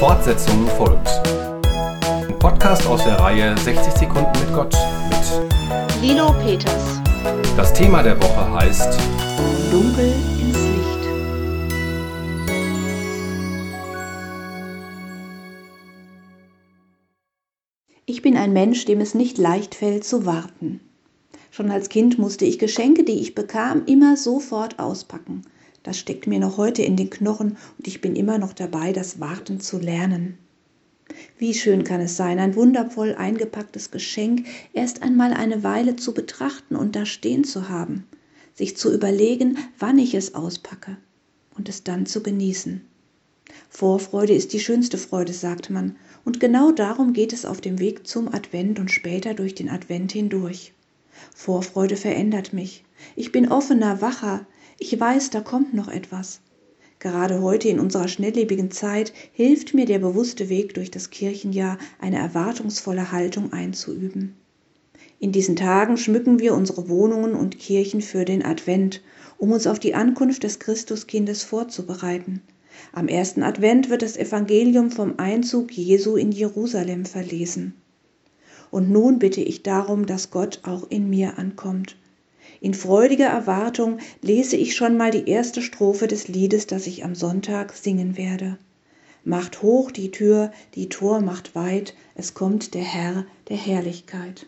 Fortsetzung folgt. Ein Podcast aus der Reihe 60 Sekunden mit Gott mit Lilo Peters. Das Thema der Woche heißt Dunkel ins Licht. Ich bin ein Mensch, dem es nicht leicht fällt zu warten. Schon als Kind musste ich Geschenke, die ich bekam, immer sofort auspacken. Das steckt mir noch heute in den Knochen und ich bin immer noch dabei, das Warten zu lernen. Wie schön kann es sein, ein wundervoll eingepacktes Geschenk erst einmal eine Weile zu betrachten und da stehen zu haben, sich zu überlegen, wann ich es auspacke und es dann zu genießen. Vorfreude ist die schönste Freude, sagt man, und genau darum geht es auf dem Weg zum Advent und später durch den Advent hindurch. Vorfreude verändert mich. Ich bin offener, wacher. Ich weiß, da kommt noch etwas. Gerade heute in unserer schnelllebigen Zeit hilft mir der bewusste Weg durch das Kirchenjahr, eine erwartungsvolle Haltung einzuüben. In diesen Tagen schmücken wir unsere Wohnungen und Kirchen für den Advent, um uns auf die Ankunft des Christuskindes vorzubereiten. Am ersten Advent wird das Evangelium vom Einzug Jesu in Jerusalem verlesen. Und nun bitte ich darum, dass Gott auch in mir ankommt. In freudiger Erwartung lese ich schon mal die erste Strophe des Liedes, das ich am Sonntag singen werde. Macht hoch die Tür, die Tor macht weit, es kommt der Herr der Herrlichkeit.